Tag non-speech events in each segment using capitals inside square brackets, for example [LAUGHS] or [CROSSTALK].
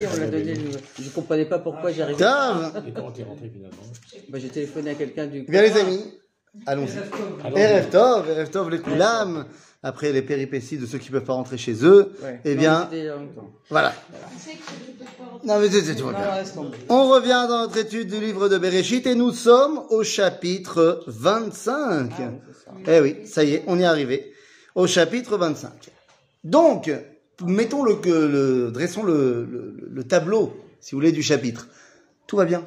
On l'a donné, je ne comprenais pas pourquoi j'arrivais. Grave Et comment t'es rentré finalement Bah, j'ai téléphoné à quelqu'un du. Bien les amis, allons-y. Erev Tov, Erev Tov les Koulam, après les péripéties de ceux qui peuvent pas rentrer chez eux, Ouais. eh Non, bien, longtemps. voilà. Non mais c'est c'est tout Non, bien. On revient dans notre étude du livre de Bereshit et nous sommes au chapitre 25. Ah, oui. Eh oui, ça y est, on y est arrivé. Au chapitre 25. Donc, mettons le, dressons le, le, le tableau, si vous voulez, du chapitre. Tout va bien.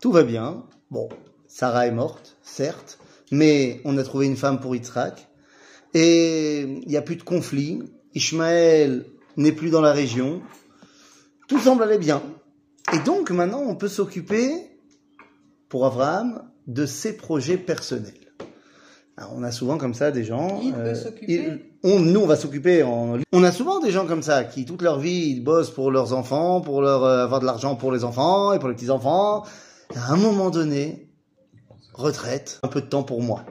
Tout va bien. Bon, Sarah est morte, certes, mais on a trouvé une femme pour Yitzhak. Et il n'y a plus de conflit. Ishmaël n'est plus dans la région. Tout semble aller bien. Et donc maintenant, on peut s'occuper, pour Abraham, de ses projets personnels. Alors, on a souvent comme ça des gens. Il peut s'occuper il- on, nous, on va s'occuper. On a souvent des gens comme ça qui toute leur vie ils bossent pour leurs enfants, pour leur euh, avoir de l'argent pour les enfants et pour les petits enfants. À un moment donné, retraite, un peu de temps pour moi.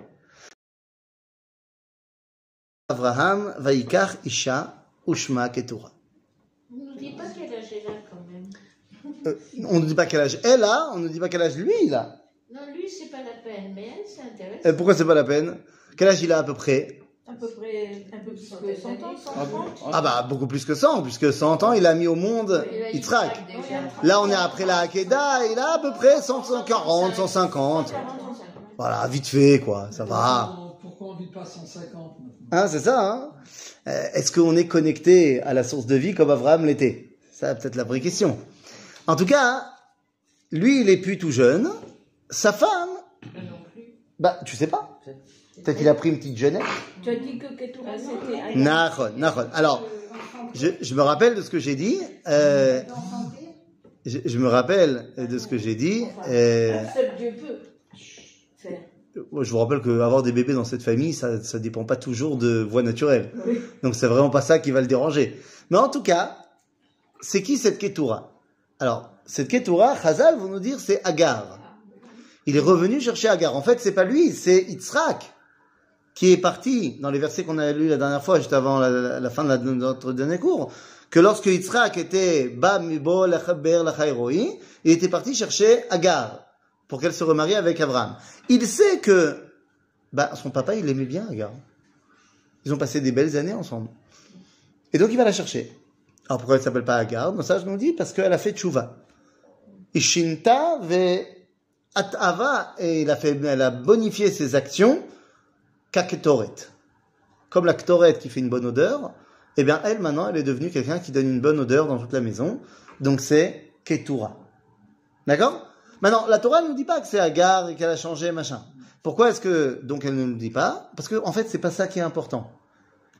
Abraham vaikar isha ushma ketura. On ne nous dit pas quel âge elle a quand même. Euh, on ne dit pas quel âge elle a, on ne dit pas quel âge lui il a. Non, lui, c'est pas la peine, mais elle, c'est intéressant. Euh, pourquoi c'est pas la peine? Quel âge il a à peu près? Peu près un peu plus que 100 ans, 130. Ah bah beaucoup plus que 100, puisque 100 ans il a mis au monde Yitzhak. Là on est après la Hakeda, il a à peu près 140, 150. Voilà, vite fait quoi, ça va. Pourquoi on ne dit pas 150 maintenant Hein, c'est ça, hein Euh, Est-ce qu'on est connecté à la source de vie comme Abraham l'était? Ça, peut-être la vraie question. En tout cas, lui, il est plus tout jeune. Sa femme, bah, tu sais pas. Peut-être qu'il a pris une petite jeunesse. Tu as dit que Ketura, c'était Nahon, Nahon. Alors, je, je me rappelle de ce que j'ai dit. euh, je, je me rappelle de ce que j'ai dit. euh, je vous rappelle qu'avoir des bébés dans cette famille, ça ça dépend pas toujours de voie naturelle. Donc c'est vraiment pas ça qui va le déranger. Mais en tout cas, c'est qui cette Ketura Alors, cette Ketura, Chazal vont nous dire c'est Agar. Il est revenu chercher Agar. En fait, c'est pas lui, c'est Yitzhak qui est parti dans les versets qu'on a lus la dernière fois, juste avant la, fin de, notre dernier cours, que lorsque Yitzhak était Ba Mibo Lachaber Lachairoi, il était parti chercher Agar pour qu'elle se remarie avec Abraham. Il sait que bah, son papa, il aimait bien Agar. Ils ont passé des belles années ensemble. Et donc il va la chercher. Alors pourquoi elle s'appelle pas Agar? Ça je nous dis parce qu'elle a fait tchouva. Ishinta ve atava et il a fait, elle a bonifié ses actions kaketoret. Comme la ktoret qui fait une bonne odeur, eh bien elle maintenant elle est devenue quelqu'un qui donne une bonne odeur dans toute la maison. Donc c'est ketura. D'accord? Maintenant la Torah ne nous dit pas que c'est Agar et qu'elle a changé machin. Pourquoi est-ce que donc elle ne nous dit pas? Parce que en fait c'est pas ça qui est important.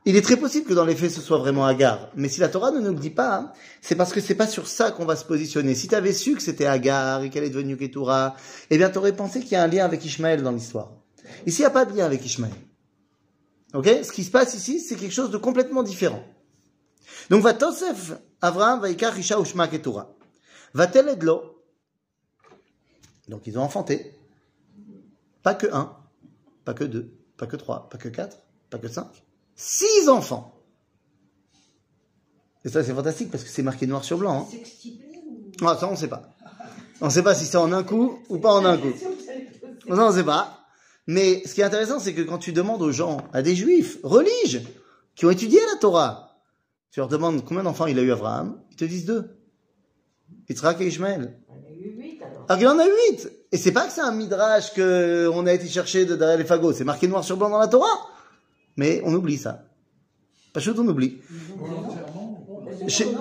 Il est très possible que dans les faits ce soit vraiment Agar, mais si la Torah ne nous le dit pas, hein, c'est parce que c'est pas sur ça qu'on va se positionner. Si tu avais su que c'était Agar et qu'elle est devenue Ketura, eh bien tu aurais pensé qu'il y a un lien avec Ishmaël dans l'histoire. Ici il n'y a pas de lien avec Ishmaël. Ok? Ce qui se passe ici, c'est quelque chose de complètement différent. Donc va Tosef Avraham va Ikar Isha Ushma Ketura. Va Teledlo. Donc ils ont enfanté. Pas que un, pas que deux, pas que trois, pas que quatre, pas que cinq. Six enfants. Et ça, c'est fantastique parce que c'est marqué noir sur blanc. Hein. Ah, ça, on ne sait pas. On ne sait pas si c'est en un coup ou pas en un coup. [LAUGHS] Ça, on ne sait pas. Mais ce qui est intéressant, c'est que quand tu demandes aux gens, à des juifs, religieux, qui ont étudié la Torah, tu leur demandes combien d'enfants il a eu Abraham, ils te disent deux. Yitzhak et Ishmael. Alors qu'il en a huit. Et c'est pas que c'est un midrash que on a été chercher de derrière les fagots. C'est marqué noir sur blanc dans la Torah. Mais on oublie ça. Pas chaud, on oublie.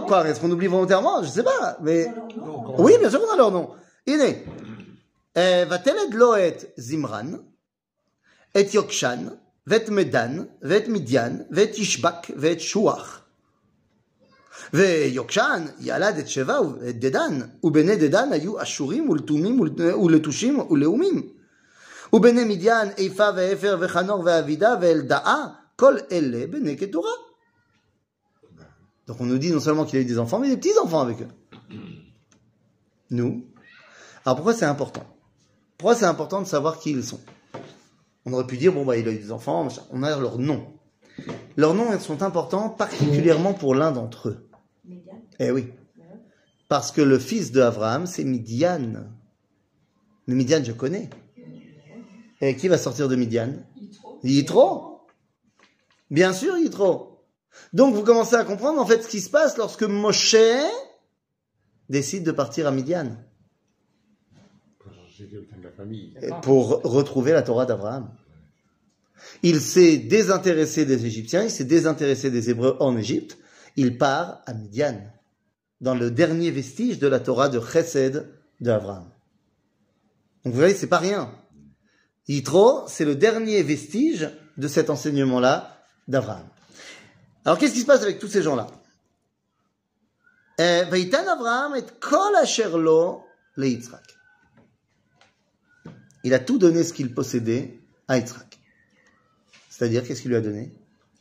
Quoi, est-ce qu'on oublie volontairement? Je sais pas, mais oui, bien sûr qu'on a leur nom. Iné. Eh, Vateled Loet Zimran, את זמרן, את יוקשן, ואת מדן, ואת מדיין, ואת ישבק, ואת שוח. ויוקשן ילד את שבע ואת דדן, ובני דדן היו אשורים ולתומים ול- ולתושים ולאומים. ובני מדיין איפה ואפר וחנור ואבידה ואלדאה, כל אלה בני קטורה. Donc on nous dit non seulement qu'il a eu des enfants, mais des petits-enfants avec eux. Nous. Alors pourquoi c'est important Pourquoi c'est important de savoir qui ils sont On aurait pu dire, bon, bah, il a eu des enfants, on a leurs noms. Leurs noms sont importants particulièrement pour l'un d'entre eux. Médiane. Eh oui. Parce que le fils de Abraham, c'est Midian. Mais Midian, je connais. Et qui va sortir de Midian Yitro. Bien sûr, Yitro. Donc vous commencez à comprendre en fait ce qui se passe lorsque Moshe décide de partir à Midian Pour chercher quelqu'un de la famille. et pour retrouver la Torah d'Abraham. Il s'est désintéressé des Égyptiens, il s'est désintéressé des Hébreux en Égypte. Il part à Midian, dans le dernier vestige de la Torah de Chesed d'Abraham. Donc vous voyez, c'est pas rien. Yitro, c'est le dernier vestige de cet enseignement-là d'Abraham. Alors qu'est-ce qui se passe avec tous ces gens-là? Eh, Vaitan Abraham et kol asher lo leItzrak. Il a tout donné ce qu'il possédait à Yitzhak. C'est-à-dire, qu'est-ce qu'il lui a donné?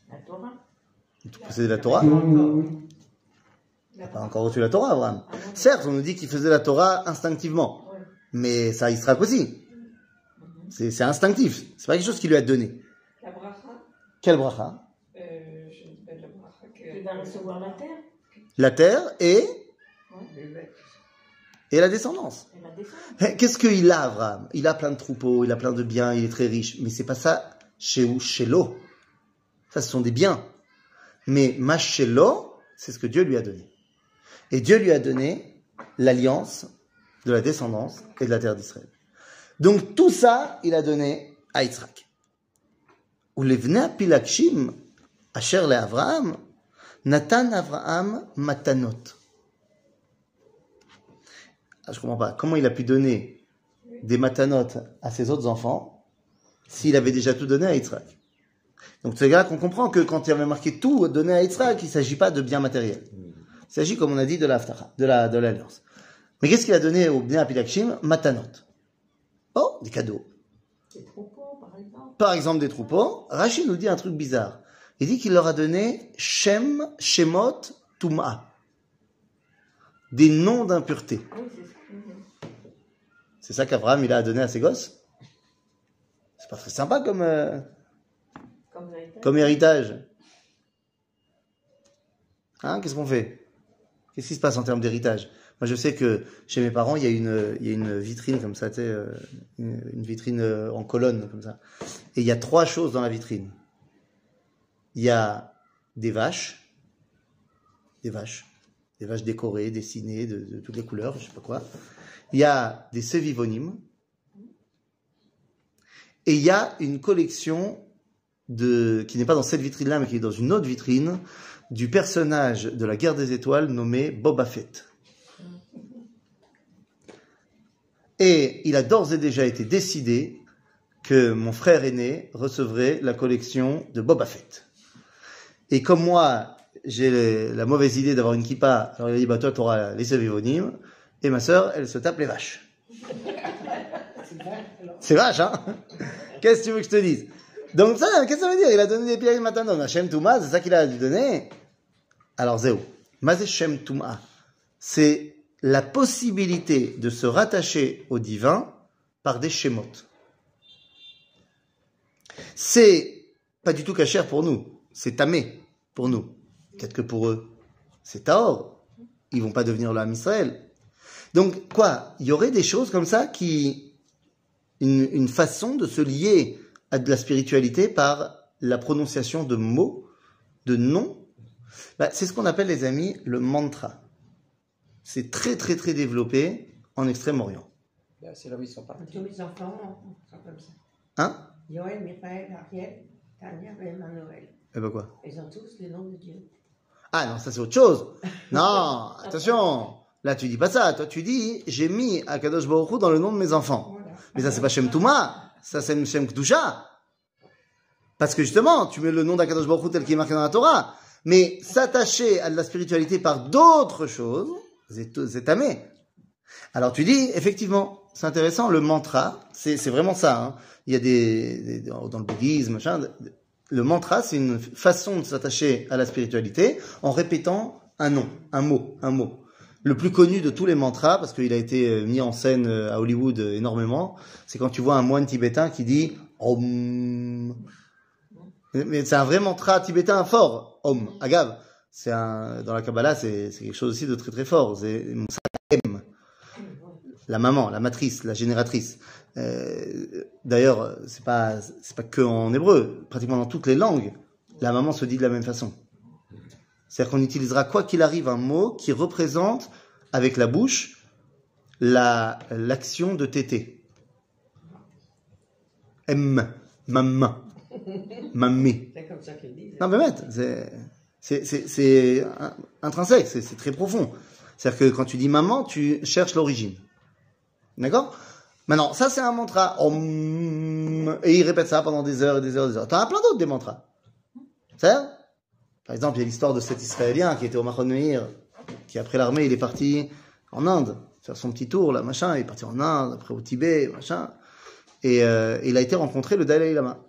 La Torah. Il possédait la Torah? Il n'a pas encore reçu la Torah, Abraham. Ah. Certes, on nous dit qu'il faisait la Torah instinctivement, mais ça Yitzhak aussi. C'est c'est instinctif. C'est pas quelque chose qu'il lui a donné. La bracha, Quel bracha? Euh, je ne sais pas la bracha que. Il va recevoir la terre La terre et. Et la descendance. Eh, Qu'est-ce qu'il a, Abraham? Il a plein de troupeaux, il a plein de biens, il est très riche. Mais c'est pas ça chez où? Chez l'eau. Ça, ce sont des biens. Mais Machelo, c'est ce que Dieu lui a donné. Et Dieu lui a donné l'alliance de la descendance et de la terre d'Israël. Donc tout ça, il a donné à Yitzhak. Ou pilakshim asher le Avraham, Natan Avraham matanot. Ah, je comprends pas. Comment il a pu donner des matanotes à ses autres enfants s'il avait déjà tout donné à Yitzhak? Donc c'est là qu'on comprend que quand il avait marqué tout donné à Yitzhak, il ne s'agit pas de biens matériels. Il s'agit, comme on a dit, de l'Aftacha, de la de l'alliance. Mais qu'est-ce qu'il a donné au Bnei Apilakshim Matanot. Oh, des cadeaux. Des troupeaux, par exemple. Par exemple, des troupeaux. Rachid nous dit un truc bizarre. Il dit qu'il leur a donné Shem, Shemot, Tum'a. Des noms d'impureté. C'est ça. Qu'Abraham il a donné à ses gosses? C'est pas très sympa comme, euh, Comme héritage. comme héritage. Hein, qu'est-ce qu'on fait? Qu'est-ce qui se passe en termes d'héritage? Moi, je sais que chez mes parents, il y a une, il y a une vitrine comme ça, euh, une, une vitrine euh, en colonne comme ça. Et il y a trois choses dans la vitrine. Il y a des vaches, des vaches, des vaches décorées, dessinées de, toutes les couleurs, je sais pas quoi. Il y a des sévivonymes. Et il y a une collection qui n'est pas dans cette vitrine-là, mais qui est dans une autre vitrine, du personnage de la guerre des étoiles nommé Boba Fett. Et il a d'ores et déjà été décidé que mon frère aîné recevrait la collection de Boba Fett. Et comme moi, j'ai la mauvaise idée d'avoir une kippa, alors il a dit, bah toi, t'auras les sévivonymes, et ma sœur, elle se tape les vaches. C'est vache, hein? Qu'est-ce que tu veux que je te dise? Donc ça, qu'est-ce que ça veut dire? Il a donné des pierres matanon. Hashem Touma, c'est ça qu'il a dû donner? Alors Zéo, Mazé Shem Touma, c'est la possibilité de se rattacher au divin par des schémotes. C'est pas du tout cachère pour nous, c'est tamé pour nous. Peut-être que pour eux, c'est taor. Ils vont pas devenir l'âme Israël. Donc quoi Il y aurait des choses comme ça qui une, une façon de se lier à de la spiritualité par la prononciation de mots, de noms? Bah, c'est ce qu'on appelle, les amis, le mantra. C'est très, très, très développé en Extrême-Orient. Là, C'est là où ils sont partis. Tous mes enfants sont comme ça. Hein? Yoël, Michael, Ariel, Tania et Emmanuel. Eh ben quoi? Ils ont tous les noms de Dieu. Ah non, ça c'est autre chose. [LAUGHS] Non, attention. Là, tu dis pas ça. Toi, tu dis, j'ai mis Akadosh Baruch Hu dans le nom de mes enfants. Voilà. Mais ça, c'est pas Shem Touma. Ça, c'est Shem Kdusha. Parce que justement, tu mets le nom d'Akadosh Baruch Hu tel qu'il est marqué dans la Torah. Mais s'attacher à de la spiritualité par d'autres choses, c'est c'est tamé. Alors tu dis, effectivement, c'est intéressant, le mantra, c'est c'est vraiment ça. hein. Il y a des, des- dans dans le bouddhisme, machin, le mantra, c'est une façon de s'attacher à la spiritualité en répétant un nom, un mot, un mot. Le plus connu de tous les mantras, parce qu'il a été euh, mis en scène euh, à Hollywood euh, énormément, c'est quand tu vois un moine tibétain qui dit Om. Mais c'est un vrai mantra tibétain fort, Om, agave. C'est dans la Kabbalah, c'est quelque chose aussi de très très fort. C'est la maman, la matrice, la génératrice. Euh, D'ailleurs, c'est pas c'est pas que en hébreu. Pratiquement dans toutes les langues, la maman se dit de la même façon. C'est-à-dire qu'on utilisera quoi qu'il arrive un mot qui représente avec la bouche la l'action de téter. M, maman, [LAUGHS] mamie. C'est comme ça qu'ils disent. Non, mais mec, c'est, c'est, c'est, c'est in- intrinsèque, c'est très profond. C'est-à-dire que quand tu dis maman, tu cherches l'origine. D'accord? Maintenant, ça c'est un mantra. Et il répète ça pendant des heures et des heures et des heures. T'en as plein d'autres des mantras. C'est Par exemple, il y a l'histoire de cet Israélien qui était au Mahon Meir, qui après l'armée, il est parti en Inde, faire son petit tour, là, machin. Il est parti en Inde, après au Tibet, machin. Et euh, il a été rencontrer le Dalai Lama.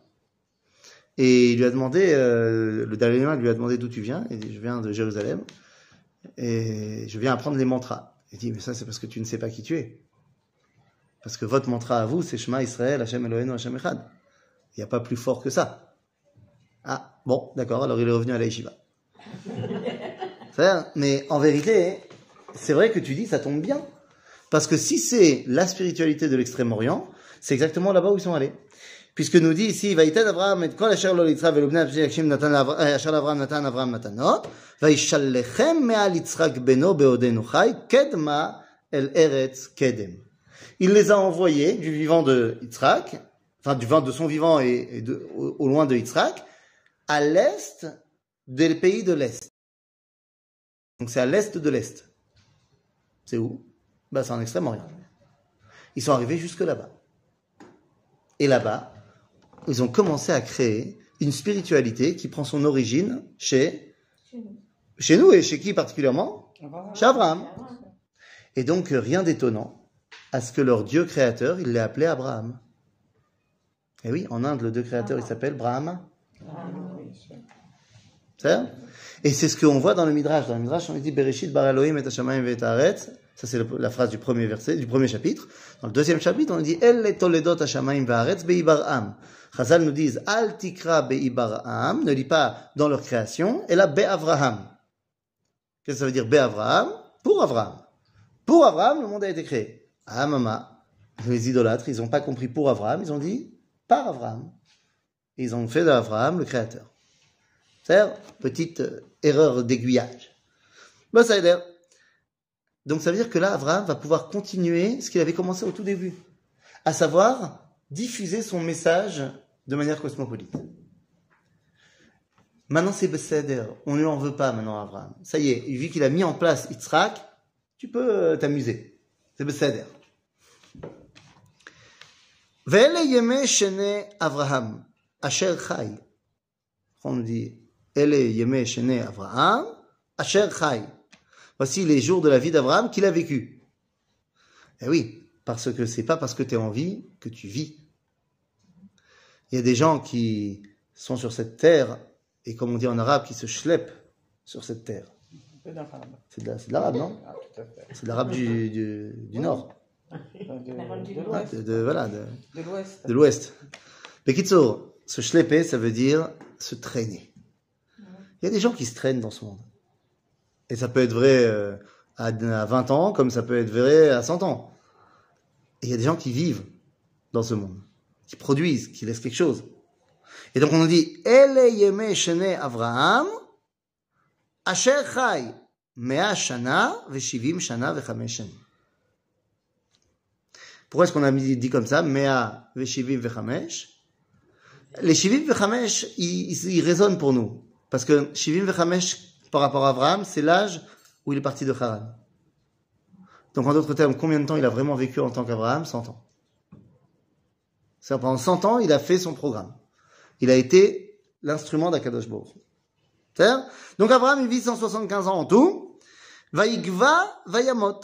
Et il lui a demandé, euh, le Dalai Lama lui a demandé d'où tu viens. Il dit, je viens de Jérusalem. Et je viens apprendre les mantras. Il dit, mais ça, c'est parce que tu ne sais pas qui tu es. Parce que votre mantra à vous, c'est Shema Israël, Hashem Eloheinu, Hashem Echad. Il n'y a pas plus fort que ça. Ah, bon, d'accord, alors il est revenu à la yeshiva. Mais en vérité, c'est vrai que tu dis, ça tombe bien. Parce que si c'est la spiritualité de l'extrême-orient, c'est exactement là-bas où ils sont allés. Puisque nous dit ici, Vaïted Abraham et kol asher lo litzra velo bnei Avshim natan eh, asher Abraham natan Abraham matanot, vaïshallechem me'al Yitzhak beno beodenu chai, kedma el eretz kedem. Il les a envoyés du vivant de Yitzhak, enfin du vivant de son vivant et, et de- au, au loin de Yitzhak, à l'est des pays de l'est. Donc c'est à l'est de l'est. C'est où? Bah, C'est en Extrême-Orient. Ils sont arrivés jusque là-bas. Et là-bas, ils ont commencé à créer une spiritualité qui prend son origine chez, chez nous et chez qui particulièrement? Chez Abraham. Et donc, rien d'étonnant à ce que leur Dieu créateur, il l'ait appelé Abraham. Et oui, en Inde, le Dieu créateur, il s'appelle Brahma. Et c'est ce qu'on voit dans le Midrash. Dans le Midrash, on dit Bereshit bar Elohim et Hashamayim et. Ça, c'est la phrase du premier verset, du premier chapitre. Dans le deuxième chapitre, on dit El le toledot Hashamayim Haaretz beibar'am. Chazal nous disent Al tikra beibar'am. Ne lis pas dans leur création. Et là, Be'avraham. Qu'est-ce que ça veut dire Be'avraham Pour Avraham. Pour Abraham, le monde a été créé. Ah, maman, les idolâtres, ils n'ont pas compris pour Abraham, ils ont dit par Abraham. Ils ont fait d'Abraham le créateur. C'est-à-dire, petite euh, erreur d'aiguillage. Aide. Donc, ça veut dire que là, Abraham va pouvoir continuer ce qu'il avait commencé au tout début. À savoir, diffuser son message de manière cosmopolite. Maintenant, c'est Besséder. On ne lui en veut pas maintenant, Abraham. Ça y est, vu qu'il a mis en place Yitzhak, tu peux euh, t'amuser. C'est Besséder. Vele yeme shene Avraham, asher chai. On dit, Ele yeme shene Avraham, asher chai. Voici les jours de la vie d'Abraham qu'il a vécu. Eh oui, parce que c'est pas parce que tu es en vie que tu vis. Il y a des gens qui sont sur cette terre, et comme on dit en arabe, qui se schleppent sur cette terre. C'est de la- c'est de l'arabe, non? C'est de l'arabe du, du, du nord. Ouais, de, de- voilà, de, De l'Ouest. de l'ouest. Bekitsour, se schlepper, ça veut dire se traîner. Il y a des gens qui se traînent dans ce monde. Et ça peut être vrai euh, à, à 20 ans, comme ça peut être vrai à 100 ans. Et il y a des gens qui vivent dans ce monde, qui produisent, qui laissent quelque chose. Et donc on nous dit, Ele yeme shene Avraham, asher chai, mea shana, veshivim shana, vechamesh. Pourquoi est-ce qu'on a dit comme ça Mea veshivim vechamesh Les shivim vechamesh, ils, ils, résonnent pour nous. Parce que shivim vechamesh, par rapport à Abraham, c'est l'âge où il est parti de Haran. Donc en d'autres termes, combien de temps il a vraiment vécu en tant qu'Abraham 100 ans. C'est pendant 100 ans, il a fait son programme. Il a été l'instrument d'Akadosh. C'est-à-dire Donc Abraham, il vit 175 ans en tout. Vaïgva, Vayamot.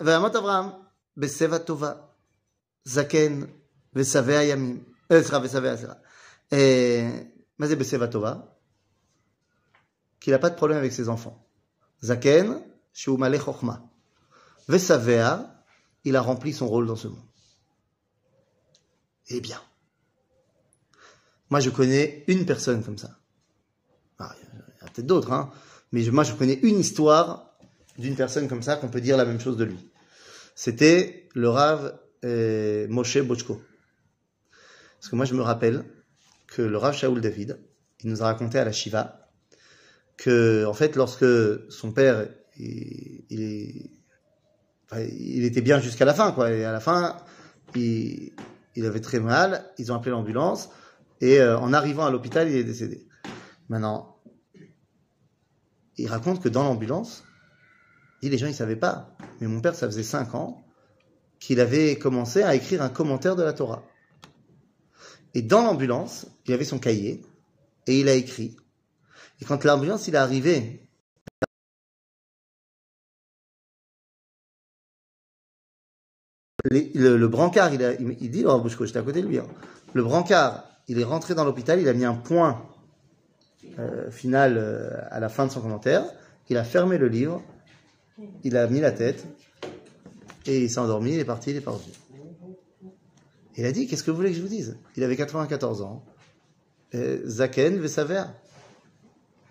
Vayamot Abraham. Beseva Tova, Zaken, Vesavea Yamim, Ezra Vesavea Zera. Mais c'est qu'il n'a pas de problème avec ses enfants. Zaken, Shumale Chochma. Vesavea, il a rempli son rôle dans ce monde. Eh bien. Moi, je connais une personne comme ça. Ah, il y en a peut-être d'autres. Hein. Mais moi, je connais une histoire d'une personne comme ça qu'on peut dire la même chose de lui. C'était le Rav euh, Moshe Bochko. Parce que moi, je me rappelle que le Rav Shaul David, il nous a raconté à la Shiva que, en fait, lorsque son père, il, était bien jusqu'à la fin, quoi. Et à la fin, il, avait très mal. Ils ont appelé l'ambulance. Et euh, en arrivant à l'hôpital, il est décédé. Maintenant, il raconte que dans l'ambulance, les gens ils savaient pas, mais mon père ça faisait cinq ans qu'il avait commencé à écrire un commentaire de la Torah. Et dans l'ambulance, il avait son cahier et il a écrit. Et quand l'ambulance il est arrivé, le, brancard, il, a, il, dit, oh, j'étais à côté de lui, hein. le brancard, il est rentré dans l'hôpital, il a mis un point euh, final euh, à la fin de son commentaire, il a fermé le livre, il a mis la tête, et il s'est endormi, il est parti, il est revenu. Il a dit, qu'est-ce que vous voulez que je vous dise? Il avait 94 ans. Zaken Vesaver.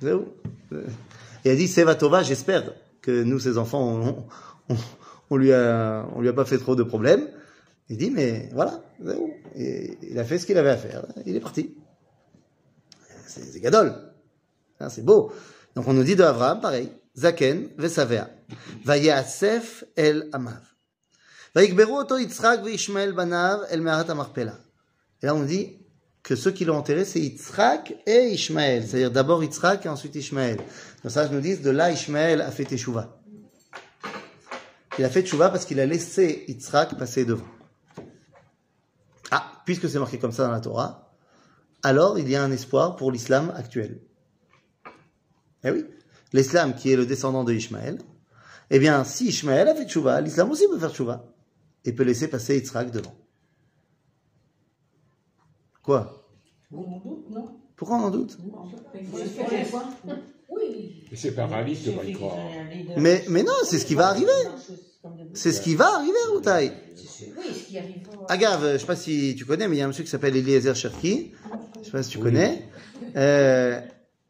Il a dit, Seva Tova, j'espère que nous, ses enfants, on, on, lui a, on lui a pas fait trop de problèmes. Il dit, mais voilà. Et il a fait ce qu'il avait à faire. Il est parti. C'est c'est gadol. Hein, c'est beau. Donc on nous dit de Abraham, pareil. Zaken Vesavea. Vayasef el Amav. Yitzhak veishmael banav el me'arat hamarpela. Et là on dit que ceux qui l'ont enterré, c'est Yitzhak et Ishmaël. C'est-à-dire d'abord Yitzhak et ensuite Ishmaël. Donc ça, nous disent, de là, Ishmaël a fait Teshuvah. Il a fait Teshuvah parce qu'il a laissé Yitzhak passer devant. Ah, puisque c'est marqué comme ça dans la Torah, alors il y a un espoir pour l'islam actuel. Eh oui, l'islam qui est le descendant de Ishmaël, eh bien, si Ishmaël a fait Teshuvah, l'islam aussi peut faire Teshuvah. Et peut laisser passer Yitzhak devant. Quoi? On en doute, non? Pourquoi on en doute? Oui. Mais c'est pas réaliste de pas y croire. mais, mais non, c'est ce qui va arriver. C'est ce qui va arriver, Routaï. Oui, ce qui arrive. Agave, je sais pas si tu connais, mais il y a un monsieur qui s'appelle Eliezer Cherki. Je sais pas si tu connais. Euh,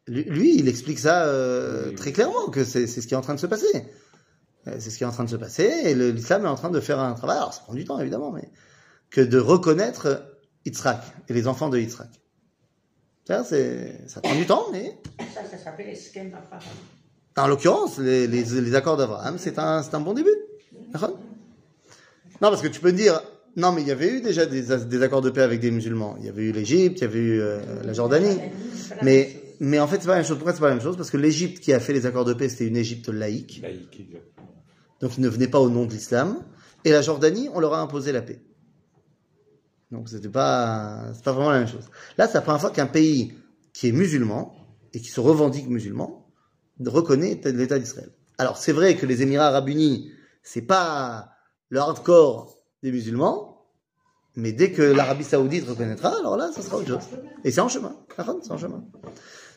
lui, il explique ça euh, très clairement, que c'est c'est ce qui est en train de se passer. Euh, C'est ce qui est en train de se passer, et l'islam est en train de faire un travail, alors ça prend du temps évidemment, mais que de reconnaître Yitzhak et les enfants de Yitzhak. Ça, c'est- ça prend du temps, mais Ça, ça s'appelle Eskem Abraham. en l'occurrence, les, les, les accords d'Abraham, c'est un, c'est un bon début. Non, parce que tu peux dire, non, mais il y avait eu déjà des, des accords de paix avec des musulmans. Il y avait eu l'Égypte, il y avait eu euh, la Jordanie. Mais, chose. Mais en fait, c'est pas la même chose. Pourquoi c'est pas la même chose? Parce que l'Égypte qui a fait les accords de paix, c'était une Égypte laïque. Laïque, exactement. Donc, ils ne venaient pas au nom de l'islam. Et la Jordanie, on leur a imposé la paix. Donc, c'était pas, c'est pas vraiment la même chose. Là, c'est la première fois qu'un pays qui est musulman et qui se revendique musulman reconnaît l'État d'Israël. Alors, c'est vrai que les Émirats Arabes Unis, c'est pas le hardcore des musulmans, mais dès que l'Arabie Saoudite reconnaîtra, alors là, ça sera autre chose. Et c'est en chemin. C'est en chemin.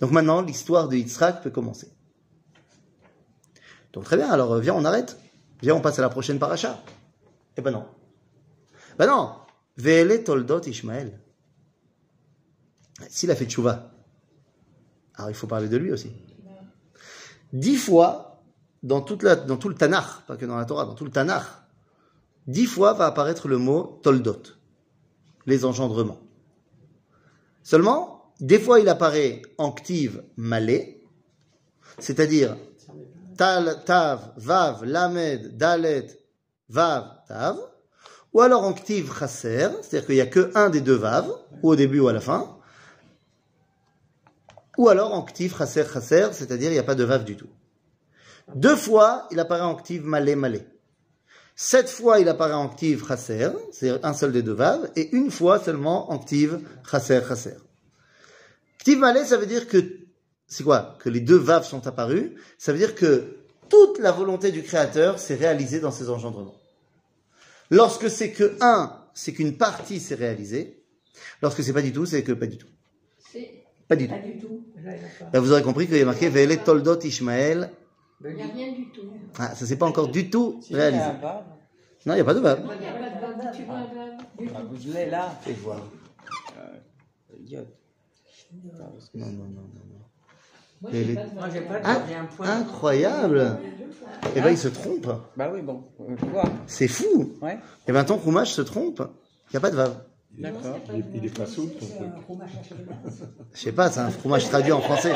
Donc maintenant, l'histoire de Yitzhak peut commencer. Donc très bien, alors euh, viens, on arrête. Viens, on passe à la prochaine paracha. Eh ben non. Ben non. Ve'ele toldot Ishmael. S'il a fait tchouva, alors il faut parler de lui aussi. Dix fois, dans, dans tout le Tanakh, pas que dans la Torah, dans tout le Tanakh, dix fois va apparaître le mot toldot les engendrements. Seulement, des fois il apparaît en ktiv malé, c'est-à-dire Tal, Tav, Vav, Lamed, Dalet, Vav, Tav, ou alors en Ktiv Chaser, c'est-à-dire qu'il n'y a que un des deux Vav, ou au début ou à la fin, ou alors en Ktiv Chaser, Chaser, c'est-à-dire il n'y a pas de Vav du tout. Deux fois, il apparaît en Ktiv Malé, Malé. Sept fois, il apparaît en Ktiv Chaser, c'est un seul des deux Vav, et une fois seulement en Ktiv Chaser, Chaser. Ktiv Malé, ça veut dire que c'est quoi Que les deux vaves sont apparus. Ça veut dire que toute la volonté du Créateur s'est réalisée dans ces engendrements. Lorsque c'est que un, c'est qu'une partie s'est réalisée. Lorsque c'est pas du tout, c'est que pas du tout. Pas du tout. Du tout. Là, vous aurez compris qu'il y a marqué Ve'ele Toldot Ishmael. Il n'y a rien du tout. Ah, ça s'est pas encore du tout Si, il y a un réalisé. Non, il n'y a pas de vav. Il n'y a pas de bave, tu vois, bave. Ah, vous l'avez là. Fais voir. Idiot. Ah, Non, non, non, non. non. Moi, Et j'ai les- pas de Moi, j'ai bave. pas de Ah, j'ai un point. incroyable Eh ben, il se trompe. Bah oui, bon, euh. C'est fou. Ouais, Eh ben, ton roumage se trompe. Il n'y a pas de vav. d'accord. Il est, il est pas souple, ton truc. Je sais pas, c'est un fromage traduit en français.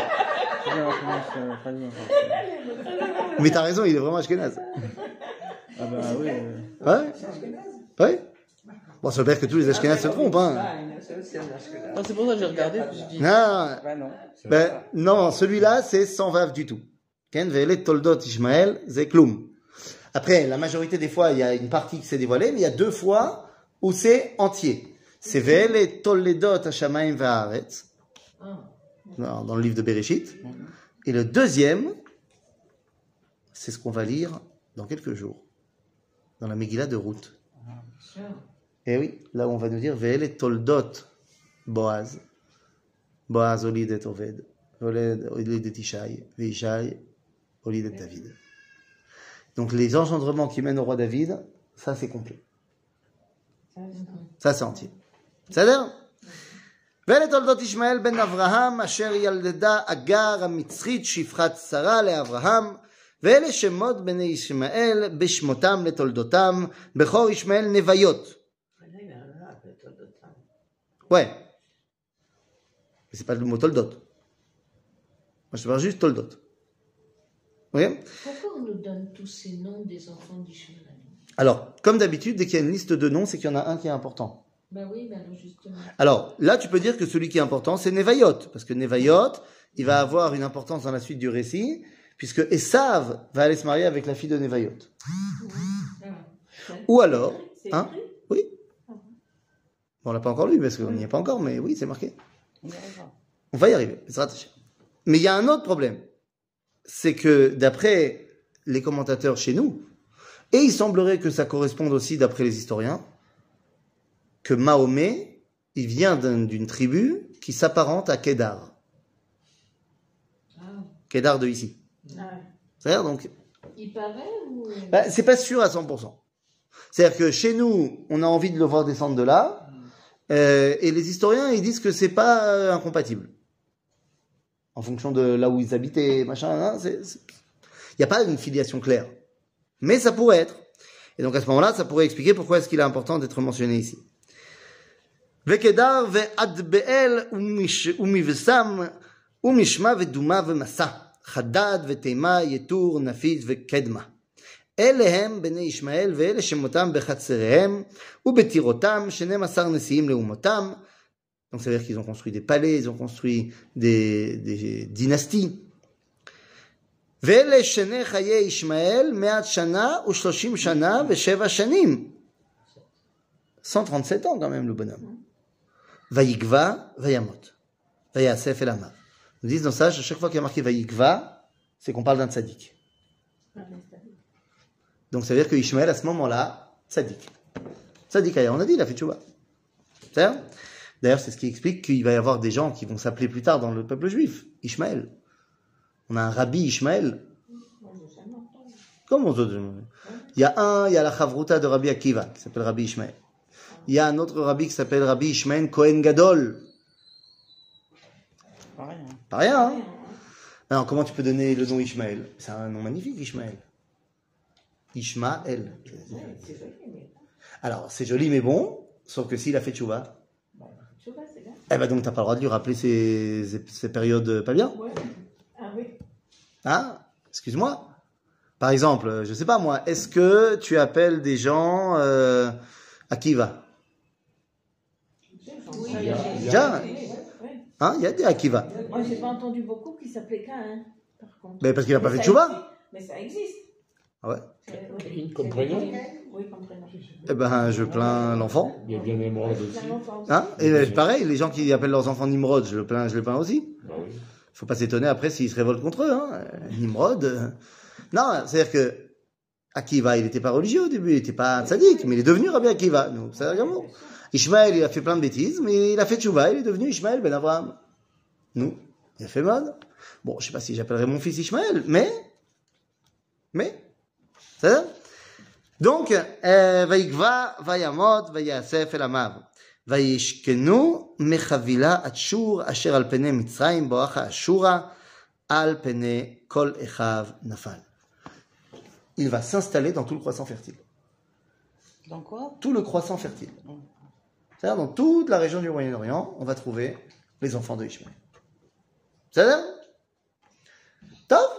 Mais t'as raison, il est vraiment ashkenaz. Ah bah oui. euh, Ouais Ouais Bon, ça veut dire que tous les ashkenaz se trompent, hein. Ah, c'est pour ça que j'ai regardé, puis je dis. Non, Bah non. ben, non, celui-là, c'est sans vav du tout. Ken ve'ele toldot Ishmael zeklum. Après, la majorité des fois, il y a une partie qui s'est dévoilée, mais il y a deux fois où c'est entier. C'est ve'ele tolledot hashamayim va'aretz, Ah. Dans dans le livre de Bereshit. Et le deuxième, c'est ce qu'on va lire dans quelques jours, dans la Megillah de Ruth. Ah. Et oui, là où on va nous dire Ve'ele toldot Boaz. Boaz olid et Oved. Olid et Ishai. Ve'ishai olid et David. Donc les engendrements qui mènent au roi David, ça c'est complet. Ça c'est entier. C'est-à-dire ואלה תולדות ישמעאל בן אברהם, אשר ילדה אגר המצרית שפחת שרה לאברהם, ואלה שמות בני ישמעאל בשמותם לתולדותם, בכור ישמעאל נוויות. Là, il y a un là, peut-être d'autres femmes. Ouais. Mais c'est pas le mot toldot. Moi, je te parle juste toldot. Vous voyez Pourquoi on nous donne tous ces noms des enfants d'Ishmael Alors, comme d'habitude, dès qu'il y a une liste de noms, c'est qu'il y en a un qui est important. Ben oui, ben alors justement. Alors, là, tu peux dire que celui qui est important, c'est Nevayot. Parce que Nevayot, il va avoir une importance dans la suite du récit, puisque Esav va aller se marier avec la fille de Nevayot. Ah. Ou alors, hein Oui. Bon, on l'a pas encore lu, parce qu'on n'y est pas encore, mais oui, c'est marqué. On va y arriver. Mais il y a un autre problème. C'est que d'après les commentateurs chez nous, et il semblerait que ça corresponde aussi d'après les historiens, que Mahomet, il vient d'un- d'une tribu qui s'apparente à Kedar. Ah. Kedar de ici. Ah, C'est-à-dire donc, Il paraît ou. bah, c'est pas sûr à 100%. C'est-à-dire que chez nous, on a envie de le voir descendre de là, euh, et les historiens, ils disent que c'est pas euh, incompatible. En fonction de là où ils habitaient, machin, hein, il n'y a pas une filiation claire. Mais ça pourrait être. Et donc à ce moment-là, ça pourrait expliquer pourquoi est-ce qu'il est important d'être mentionné ici. וקדר ועד באל ומש, ומבשם ומשמע ודומה ומסע, חדד ותימה, יתור, נפיץ וקדמה. אלה הם בני ישמעאל ואלה שמותם בחצריהם ובטירותם, 12 נשיאים לאומותם. Donc ça veut dire qu'ils ont construit des palais, ils ont construit des, des dynasties. ואלה שני חיי ישמעאל מעט שנה ושלושים שנה ושבע שנים. 137 ans quand même le bonhomme. Vaïgva, Vayamot. Vayasef et Lama. Nous disent dans ça, à chaque fois qu'il y a marqué Vaïgva, c'est qu'on parle d'un tzaddik. Donc ça veut dire que Ishmael, à ce moment-là, tzaddik. Tzaddik, on a dit, il a fait tchouba. D'ailleurs, c'est ce qui explique qu'il va y avoir des gens qui vont s'appeler plus tard dans le peuple juif, Ishmael. On a un rabbi Ishmael. Comment ça Il y a un, il y a la chavruta de Rabbi Akiva, qui s'appelle Rabbi Ishmael. Il y a un autre rabbi qui s'appelle Rabbi Ishmael Kohen Gadol. Pas rien. Pas rien, hein Alors, comment tu peux donner le nom Ishmael? C'est un nom magnifique, Ishmael. Ishmael. Alors, c'est joli mais bon, sauf que s'il a fait tchouva, eh ben donc t'as pas le droit de lui rappeler ces, ces, ces périodes pas bien? Ouais. Ah oui. Hein? Excuse-moi. Par exemple, je sais pas moi, est-ce que tu appelles des gens euh, Akiva Oui, Ça, il y a- j'ai- Déjà ouais. Hein Il y a des Akiva. Moi, j'ai pas entendu beaucoup qui s'appelaient Cain, par contre. Mais parce qu'il a pas fait ça tchouva. existe. Mais ça existe. Ah ouais oui. Comme prénom Oui, comme prénom. Eh ben, je plains l'enfant. Il y a bien Émeraude aussi. Hein Et pareil, les gens qui appellent leurs enfants Nimrod, je le plains, je les plains aussi. Bah oui. faut pas s'étonner après s'ils se révoltent contre eux. Hein. Nimrod. euh. Non, c'est-à-dire que Akiva, il n'était pas religieux au début, il n'était pas tzaddik, mais il est devenu Rabbi Akiva. Donc, c'est Gamour. Ishmaël, il a fait plein de bêtises, mais il a fait tchouva, il est devenu Ishmaël ben Abraham. Nous, il a fait mode. Bon, je sais pas si j'appellerai mon fils Ishmaël, mais, mais, c'est ça Donc, euh, Vaïkva, Vayamot, Vayasef el Amav. וישכנו מחבילה עד שור אשר על פני מצרים בואכה אשורה על פני כל אחיו נפל. Il va s'installer dans tout le croissant fertile. Dans quoi Tout le croissant fertile. Dans toute la région du Moyen-Orient, on va trouver les enfants de Ishmaël. C'est-à-dire Top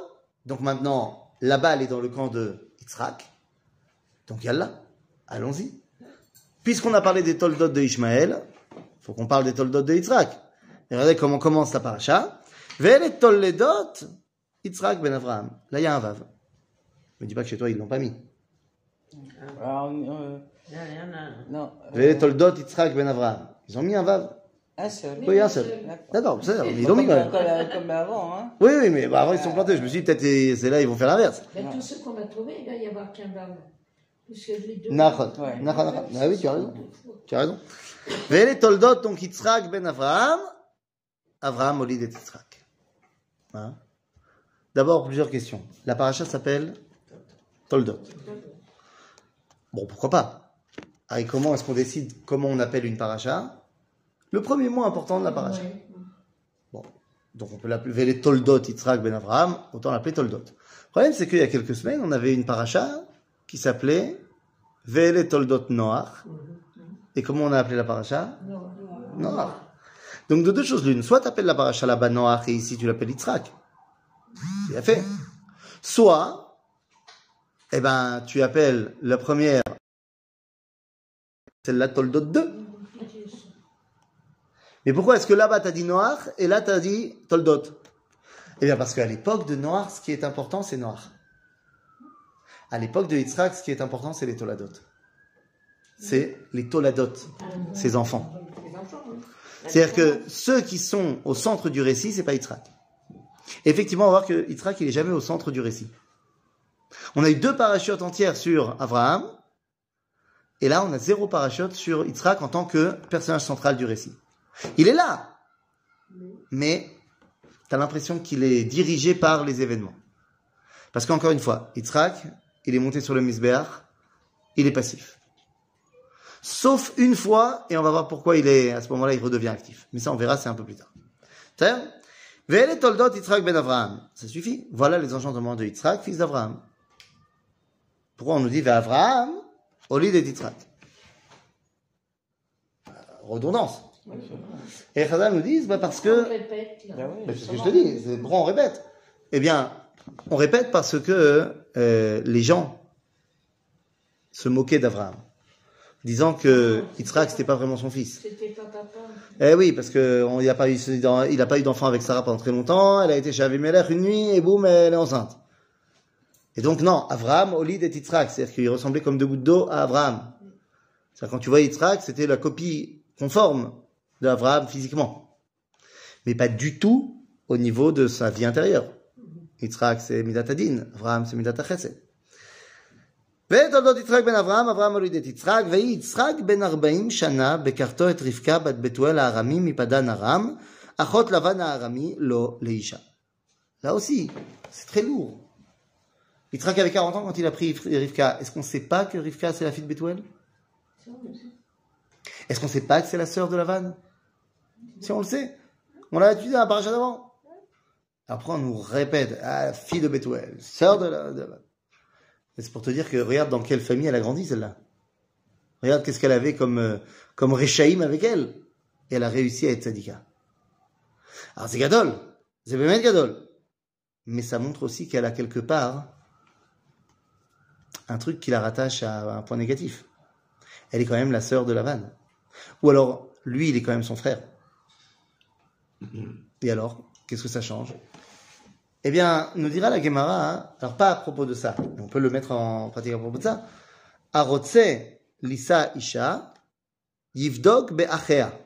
Donc maintenant, la balle est dans le camp de Yitzhak. Donc Yallah, allons-y. Puisqu'on a parlé des toldot de Ishmaël, faut qu'on parle des toldot de Yitzhak. Regardez comment commence la paracha. Ve'el et tolledot Yitzhak ben Avraham. Là, il y a un vav. Me dis pas que chez toi, ils l'ont pas mis. Alors, euh. Non. euh, toldot Yitzhak ben Avraham. Ils ont mis un vav. Un seul. Oui, un seul. D'accord, c'est ça, ils l'ont mis quand même. Comme, avant, hein. Oui, oui, mais bah, avant ils se sont plantés. Je me suis dit, peut-être c'est là, ils vont faire l'inverse. Ben, tous ceux qu'on a trouvés, il va y avoir qu'un balle. Puisque les deux. Nachon. Ouais. Nachon, nachon. Ah oui, tu as raison. Tu as raison. Ve'el et toldot, donc Yitzhak ben Avraham. Avraham olid et Yitzhak. Hein? D'abord, plusieurs questions. La paracha s'appelle Toldot. Bon, pourquoi pas? Ah, et comment est-ce qu'on décide comment on appelle une paracha? Le premier mot important de la paracha. Ouais. Bon, donc on peut l'appeler les Toldot Yitzhak ben Avraham, autant l'appeler Toldot. Le problème, c'est qu'il y a quelques semaines, on avait une paracha qui s'appelait Vele Toldot Noach. Et comment on a appelé la paracha? Noach. Donc de deux choses l'une, soit tu appelles la paracha là-bas Noach et ici tu l'appelles Yitzhak. C'est fait. Soit, eh ben, tu appelles la première, celle-là Toldot 2. Mais pourquoi est-ce que là-bas t'as dit Noach et là t'as dit Toldot? Eh bien parce qu'à l'époque de Noach, ce qui est important, c'est Noach. À l'époque de Yitzhak, ce qui est important, c'est les Toladot. C'est les Toladot, ses enfants. C'est-à-dire que ceux qui sont au centre du récit, c'est pas Yitzhak. Effectivement, on va voir que Yitzhak, il est jamais au centre du récit. On a eu deux parachutes entières sur Abraham, et là, on a zéro parachute sur Yitzhak en tant que personnage central du récit. Il est là, mais tu as l'impression qu'il est dirigé par les événements. Parce qu'encore une fois, Yitzhak, il est monté sur le Misbéach, il est passif. Sauf une fois, et on va voir pourquoi il est, à ce moment-là, il redevient actif. Mais ça, on verra, c'est un peu plus tard. Toldot Yitzhak ben Avraham. Ça suffit. Voilà les enchantements de Yitzhak, fils d'Avraham. Pourquoi on nous dit Ve'Avraham, au lit de Yitzhak Euh, Redondance. Et Chazal nous disent, bah parce On que. Ben c'est ce que je te dis, c'est pourquoi on répète Eh bien, on répète parce que euh, les gens se moquaient d'Abraham, disant que Yitzhak c'était pas vraiment son fils. C'était pas papa. Eh oui, parce que on, il n'a pas eu, il a pas eu d'enfant avec Sarah pendant très longtemps. Elle a été chez Avimelech une nuit et boum, elle est enceinte. Et donc non, Abraham au lit de Yitzhak, c'est-à-dire qu'il ressemblait comme deux gouttes d'eau à Abraham. C'est-à-dire quand tu vois Yitzhak, c'était la copie conforme de Abraham physiquement, mais pas du tout au niveau de sa vie intérieure. Yitzhak c'est Midat Adin, Abraham c'est Midat Chesed. ותולדות יצחק בן אברהם, אברהם הוליד את יצחק, ויהי יצחק בן ארבעים שנה, בקרתו את רבקה בת בתואל הארמי מפדן ארם, אחות לבן הארמי לו לאישה. Là aussi, c'est très lourd. Yitzhak avait 40 ans quand il a pris Rivka. Est-ce qu'on ne sait pas que Rivka c'est la fille de Bethuel Est-ce qu'on ne sait pas que c'est la sœur de Lavan? Si on le sait. On l'a étudié dans la paracha d'avant. Après on nous répète, ah, fille de Bethuel, sœur de, la, de Lavan. C'est pour te dire que regarde dans quelle famille elle a grandi celle-là. Regarde qu'est-ce qu'elle avait comme, euh, comme Rechaïm avec elle. Et elle a réussi à être Tzadika. Alors c'est Gadol. C'est Bémet Gadol. Mais ça montre aussi qu'elle a quelque part un truc qui la rattache à un point négatif. Elle est quand même la sœur de Lavan. Ou alors, lui, il est quand même son frère. Et alors, qu'est-ce que ça change? Eh bien, nous dira la Gemara, hein, alors pas à propos de ça, mais on peut le mettre en pratique à propos de ça. Lisa isha yivdok be'achea.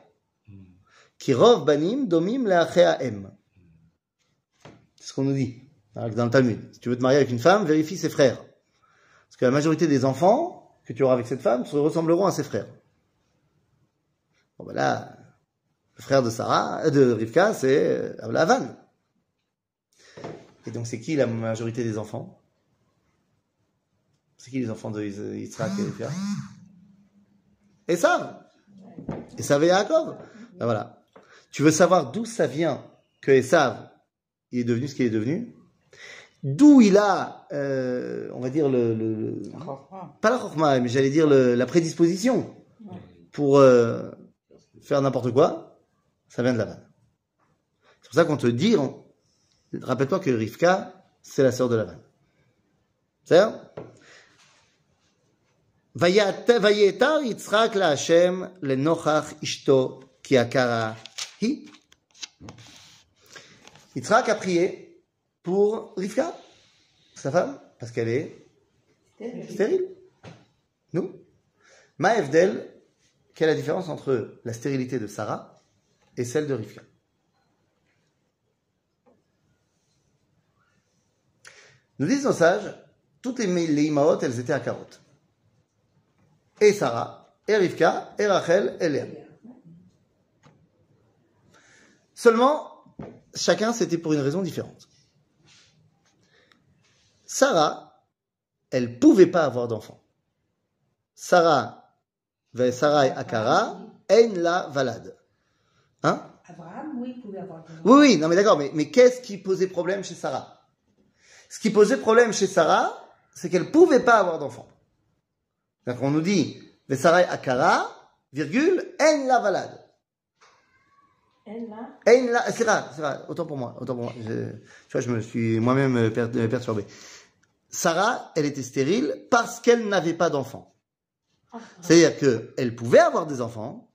Kirov banim domim le'achea em. C'est ce qu'on nous dit dans le Talmud. Si tu veux te marier avec une femme, vérifie ses frères. Parce que la majorité des enfants que tu auras avec cette femme se ressembleront à ses frères. Bon, ben là, le frère de Sarah, euh, de Rivka, c'est euh, Lavan. Et donc, c'est qui la majorité des enfants? C'est qui les enfants de et Rivka? Esav. Esav et Yaakov. Ben voilà. Tu veux savoir d'où ça vient que Esav est devenu ce qu'il est devenu? D'où il a, euh, on va dire, le, le- le- pas la chokma, mais j'allais dire le- la prédisposition pour euh, faire n'importe quoi, ça vient de Lavan. C'est pour ça qu'on te dit, on- rappelle-toi que Rivka, c'est la sœur de Lavan. C'est ויתר יצחק להשם לנוכח אשתו כי הכרה היא. Yitzhak a prié pour Rivka, sa femme, parce qu'elle est stérile. Nous. Maëvdel, quelle est la différence entre la stérilité de Sarah et celle de Rivka? Nous disent nos sages, toutes les, les Imaot, elles étaient à carotte. Et Sarah, et Rivka, et Rachel, et Léa. Seulement, chacun c'était pour une raison différente. Sarah, elle pouvait pas avoir d'enfant. Sarah, Sarah et Akara, en la valade. Hein? Abraham, oui, pouvait avoir des enfants. Oui, oui, non mais d'accord, mais, mais qu'est-ce qui posait problème chez Sarah? Ce qui posait problème chez Sarah, c'est qu'elle pouvait pas avoir d'enfant. Donc on nous dit, Sarah et Akara, virgule, en la valade. Ein la- c'est vrai, c'est vrai, autant pour moi, autant pour moi. Je, tu vois, je me suis moi-même euh, euh, perturbé. Sarah, elle était stérile parce qu'elle n'avait pas d'enfant. C'est-à-dire qu'elle pouvait avoir des enfants.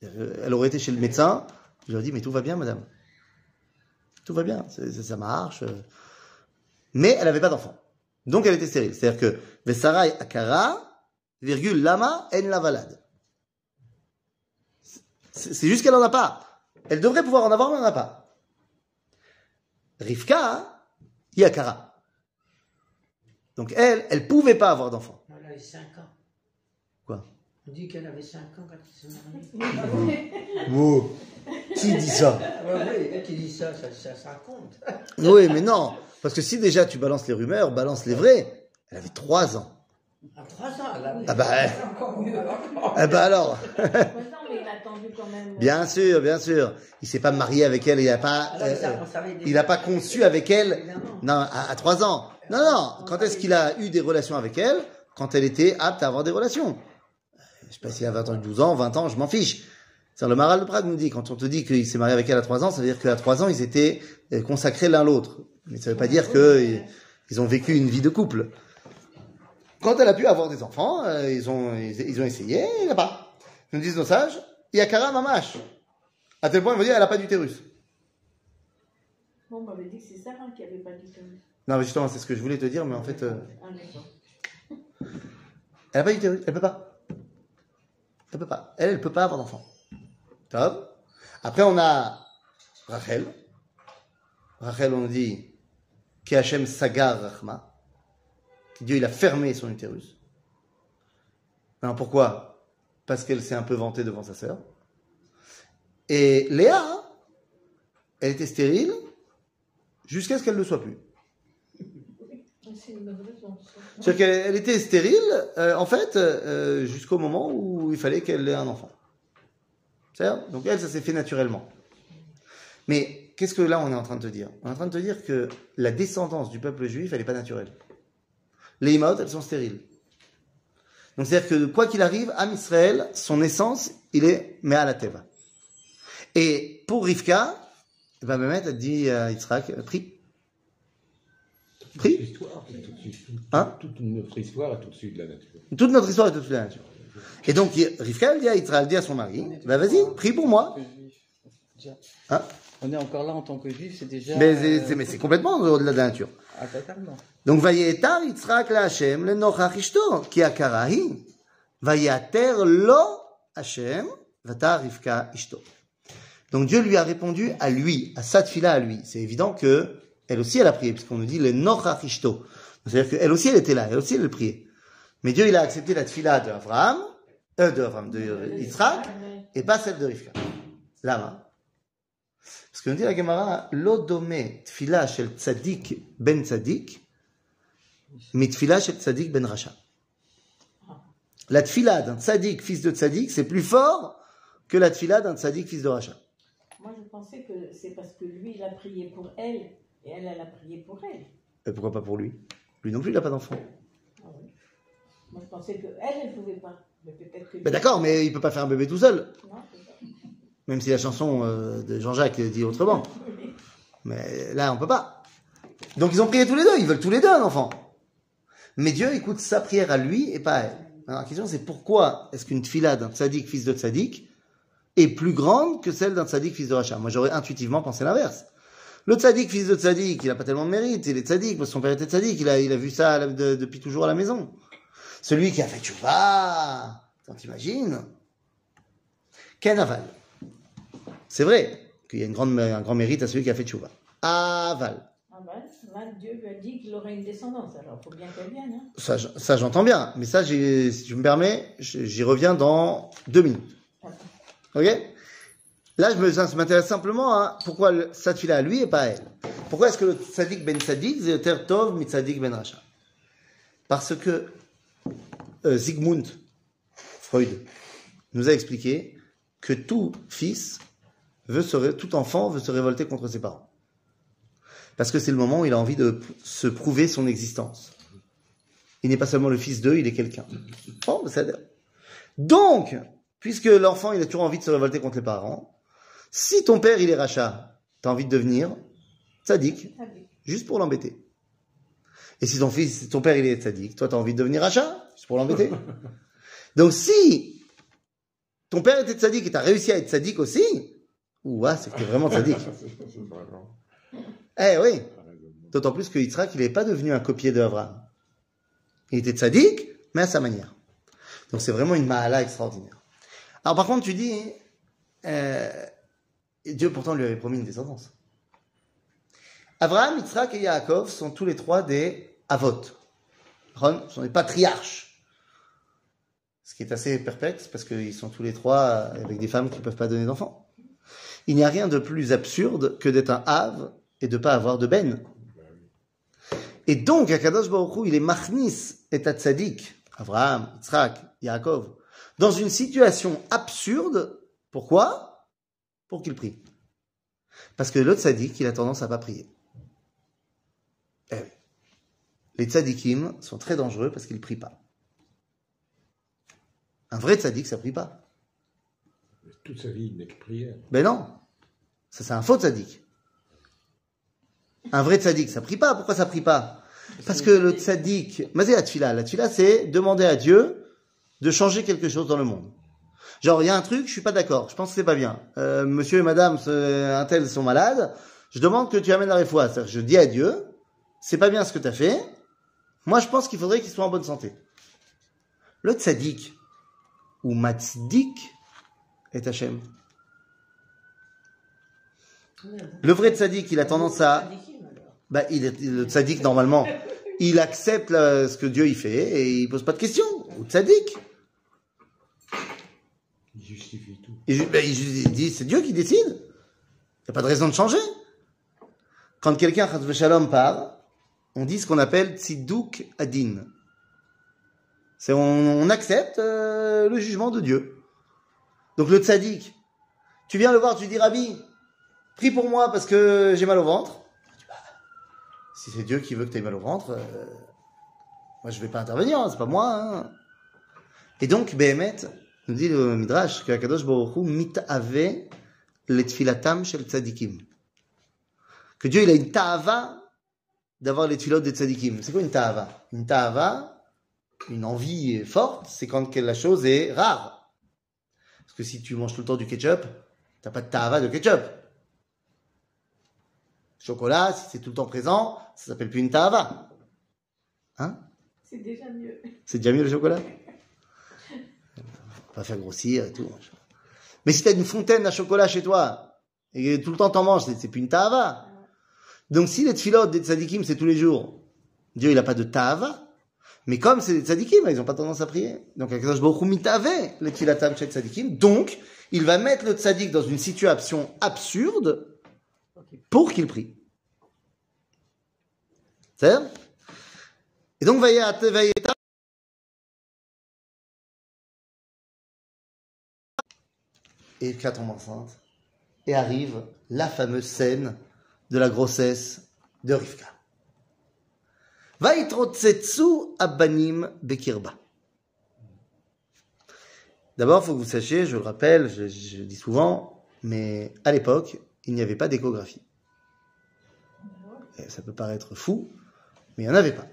Elle aurait été chez le médecin. Je lui ai dit, mais tout va bien, madame. Tout va bien, ça marche. Mais elle n'avait pas d'enfant. Donc elle était stérile. C'est-à-dire que Vesarai Akara, virgule, Lama, en la valade. C'est juste qu'elle n'en a pas. Elle devrait pouvoir en avoir, mais elle n'en a pas. Rivka, Yakara. Donc elle, elle pouvait pas avoir d'enfant. Elle avait 5 ans. Quoi? On dit qu'elle avait 5 ans quand elle s'est mariée. Oh, qui dit ça? Ah oui, quand tu dis ça, ça, ça, ça compte. Oui, mais non. Parce que si déjà tu balances les rumeurs, balance les vrais. Elle avait trois ans. À 3 ans, elle avait. Ah bah, Encore mieux. ah bah alors. Quand même. Bien sûr, bien sûr. Il s'est pas marié avec elle, il a pas, Alors, euh, ça, il a pas conçu avec elle. Évidemment. Non, à, à trois ans. Non, non. Quand est-ce qu'il a eu des relations avec elle? Quand elle était apte à avoir des relations. Je sais pas s'il a 20 ans, 12 ans, 20 ans, je m'en fiche. C'est le Maral de Prague nous dit, quand on te dit qu'il s'est marié avec elle à 3 ans, ça veut dire qu'à 3 ans, ils étaient euh, consacrés l'un l'autre. Mais ça veut pas dire qu'ils ils ont vécu une vie de couple. Quand elle a pu avoir des enfants, euh, ils, ont, ils, ils ont essayé, il n'a pas. Nous disent nos sages, Yakara Mamash. À tel point, ils vont dire, elle n'a pas d'utérus. Bon, on m'avait dit que c'est Sarah qui avait pas dit tout. Non, mais justement, c'est ce que je voulais te dire, mais en fait, euh, elle n'a pas d'utérus, elle peut pas. Elle peut pas. Elle, elle peut pas avoir d'enfant. Top. Après, on a Rachel. Rachel, on dit, que Hachem Sagar Rachma. Dieu, il a fermé son utérus. Alors pourquoi? Parce qu'elle s'est un peu vantée devant sa sœur. Et Léa, elle était stérile jusqu'à ce qu'elle ne le soit plus. C'est-à-dire qu'elle elle était stérile, euh, en fait, euh, jusqu'au moment où il fallait qu'elle ait un enfant. C'est-à-dire Donc elle, ça s'est fait naturellement. Mais qu'est-ce que là on est en train de te dire? On est en train de te dire que la descendance du peuple juif, elle n'est pas naturelle. Les Imaot, elles sont stériles. Donc c'est-à-dire que quoi qu'il arrive, Am Israël, son essence, il est Me'al Teva. Et pour Rivka, ben a dit à Yitzhak, prie. Tout- Hein toute notre histoire est au-dessus de la nature. Toute notre histoire est au-dessus de la nature. Et donc, Rivka, elle dit à dit à son mari, bah vas-y, prie pour moi. Hein On est encore là en tant que juif, c'est déjà. Mais c'est- euh, c'est complètement au-delà de la nature. Ah, totalement. Donc, vayetar Yitzhak la Hashem le nochach ishto, ki akarahi. Vayater lo Hashem, vata Rivka ishto. Donc, Dieu lui a répondu à lui, à sa fila à lui. C'est évident que elle aussi elle a prié, puisqu'on nous dit le Nochachishto. C'est-à-dire qu'elle aussi elle était là, elle aussi elle priait. Mais Dieu il a accepté la tfila de Abraham, euh, de Abraham, de et pas celle de Rivka. Lama. Parce qu'on dit la Gemara, l'odome tfila shel tzadik ben tzadik, mitfila shel tzadik ben racha. La tfila d'un tzadik, fils de tzadik, c'est plus fort que la tfila d'un tzadik, fils de racha. Moi, je pensais que c'est parce que lui, il a prié pour elle et elle, elle a prié pour elle. Et pourquoi pas pour lui? Lui non plus, il n'a pas d'enfant. Ah oui. Moi, je pensais que elle, elle pouvait pas. Mais que. Ben d'accord, mais il peut pas faire un bébé tout seul. Non. Même si la chanson euh, de Jean-Jacques dit autrement. Mais là, on peut pas. Donc ils ont prié tous les deux, ils veulent tous les deux un enfant. Mais Dieu écoute sa prière à lui et pas à elle. Alors la question c'est pourquoi est-ce qu'une tfila d'un tzaddik, fils de tzaddik, est plus grande que celle d'un tzaddik, fils de Racha Moi j'aurais intuitivement pensé l'inverse. Le tzaddik, fils de tzaddik, il a pas tellement de mérite, il est tzaddik, parce que son père était tzaddik, il a, il a vu ça à la- de- depuis toujours à la maison. Celui qui a fait tchouva, t'en t'imagines? Ken aval? C'est vrai qu'il y a une grande, un grand mérite à celui qui a fait tchouva. Aval. Ah là, Dieu lui a dit qu'il aurait une descendance. Alors, il faut bien qu'elle vienne. Hein. Ça, ça j'entends bien, mais ça, si tu me permets, j'y reviens dans deux minutes. Ok? Là, je m'intéresse simplement à pourquoi le- cette fille-là à lui et pas à elle? Pourquoi est-ce que le tzaddik ben tzaddik, c'est tov mi tzaddik ben racha? Parce que euh, Zygmunt Freud nous a expliqué que tout fils veut se, tout enfant veut se révolter contre ses parents. Parce que c'est le moment où il a envie de se prouver son existence. Il n'est pas seulement le fils d'eux, il est quelqu'un. Bon, ça Donc, puisque l'enfant, il a toujours envie de se révolter contre les parents, si ton père, il est rachat, t'as envie de devenir tzaddik, juste pour l'embêter. Et si ton fils, si ton père, il est tzaddik, toi, t'as envie de devenir rachat, juste pour l'embêter. [LAUGHS] Donc, si ton père était tzaddik et t'as réussi à être tzaddik aussi, ouah, [LAUGHS] c'est que t'es vraiment tzaddik. Eh oui. D'autant plus que Yitzhak, il n'est pas devenu un copier d'Abraham. Il était tzaddik, mais à sa manière. Donc c'est vraiment une mahala extraordinaire. Alors par contre, tu dis, euh, Dieu pourtant lui avait promis une descendance. Abraham, Yitzhak et Yaakov sont tous les trois des avot. Ron sont des patriarches. Ce qui est assez perplexe parce qu'ils sont tous les trois avec des femmes qui ne peuvent pas donner d'enfants. Il n'y a rien de plus absurde que d'être un Av et de pas avoir de ben. Et donc, Akadosh Baruch il est machnis et tzaddik, Abraham, Yitzhak, Yaakov, dans une situation absurde. Pourquoi? Pour qu'il prie. Parce que le tzaddik, il a tendance à pas prier. Eh oui. Les tzaddikim sont très dangereux parce qu'ils prient pas. Un vrai tzaddik, ça prie pas. Mais Toute sa vie, il n'est que prière. Ben non. Ça, c'est un faux tzaddik. Un vrai tzaddik, ça prie pas. Pourquoi ça prie pas? Parce que le tzaddik, mazé la tfila, la tfila, c'est demander à Dieu de changer quelque chose dans le monde. Genre, il y a un truc, je suis pas d'accord, je pense que c'est pas bien. Euh, monsieur et madame, un tel sont malades, je demande que tu amènes la réfoua. Je dis à Dieu, c'est pas bien ce que tu as fait, moi je pense qu'il faudrait qu'ils soient en bonne santé. Le tzaddik, ou matzdik, est Hachem. Le vrai tzaddik, il a tendance à... Bah, le tzaddik, normalement, il accepte là, ce que Dieu y fait et il pose pas de questions. Ou tzaddik. Il justifie tout. Il, il dit, c'est Dieu qui décide. Il n'y a pas de raison de changer. Quand quelqu'un, shalom, part, on dit ce qu'on appelle tziduk adin. C'est on, accepte euh, le jugement de Dieu. Donc le tzaddik, tu viens le voir, tu dis Rabbi, prie pour moi parce que j'ai mal au ventre. Bah, si c'est Dieu qui veut que tu aies mal au ventre, euh, moi je vais pas intervenir, hein, c'est pas moi. hein. Et donc, Behemet, nous dit le Midrash, que Akadosh Baruch Hu mit'ave les tfilatam shel tzadikim. Que Dieu, il a une ta'ava d'avoir les tfilot des tzadikim. C'est quoi une ta'ava? Une ta'ava, une envie forte, c'est quand la chose est rare. Parce que si tu manges tout le temps du ketchup, t'as pas de ta'ava de ketchup. Chocolat, si c'est tout le temps présent, ça s'appelle plus une ta'ava. Hein? C'est déjà mieux. c'est déjà mieux le chocolat? Pas faire grossir et tout. Mais si t'as une fontaine à chocolat chez toi, et tout le temps t'en manges, c'est plus une tava. Donc si les tfilotes des tzadikim, c'est tous les jours, Dieu, il n'a pas de tava. Mais comme c'est des tzadikim, ils n'ont pas tendance à prier. Donc. Donc, il va mettre le tzadik dans une situation absurde pour qu'il prie. C'est Et donc, Vayat- Vayeta, et Rivka tombe enceinte. Et arrive la fameuse scène de la grossesse de Rivka. Vaitrotsetsu abanim bekirba. D'abord, il faut que vous sachiez, je le rappelle, je, je le dis souvent, mais à l'époque, il n'y avait pas d'échographie. Ça peut paraître fou, mais il n'y en avait pas.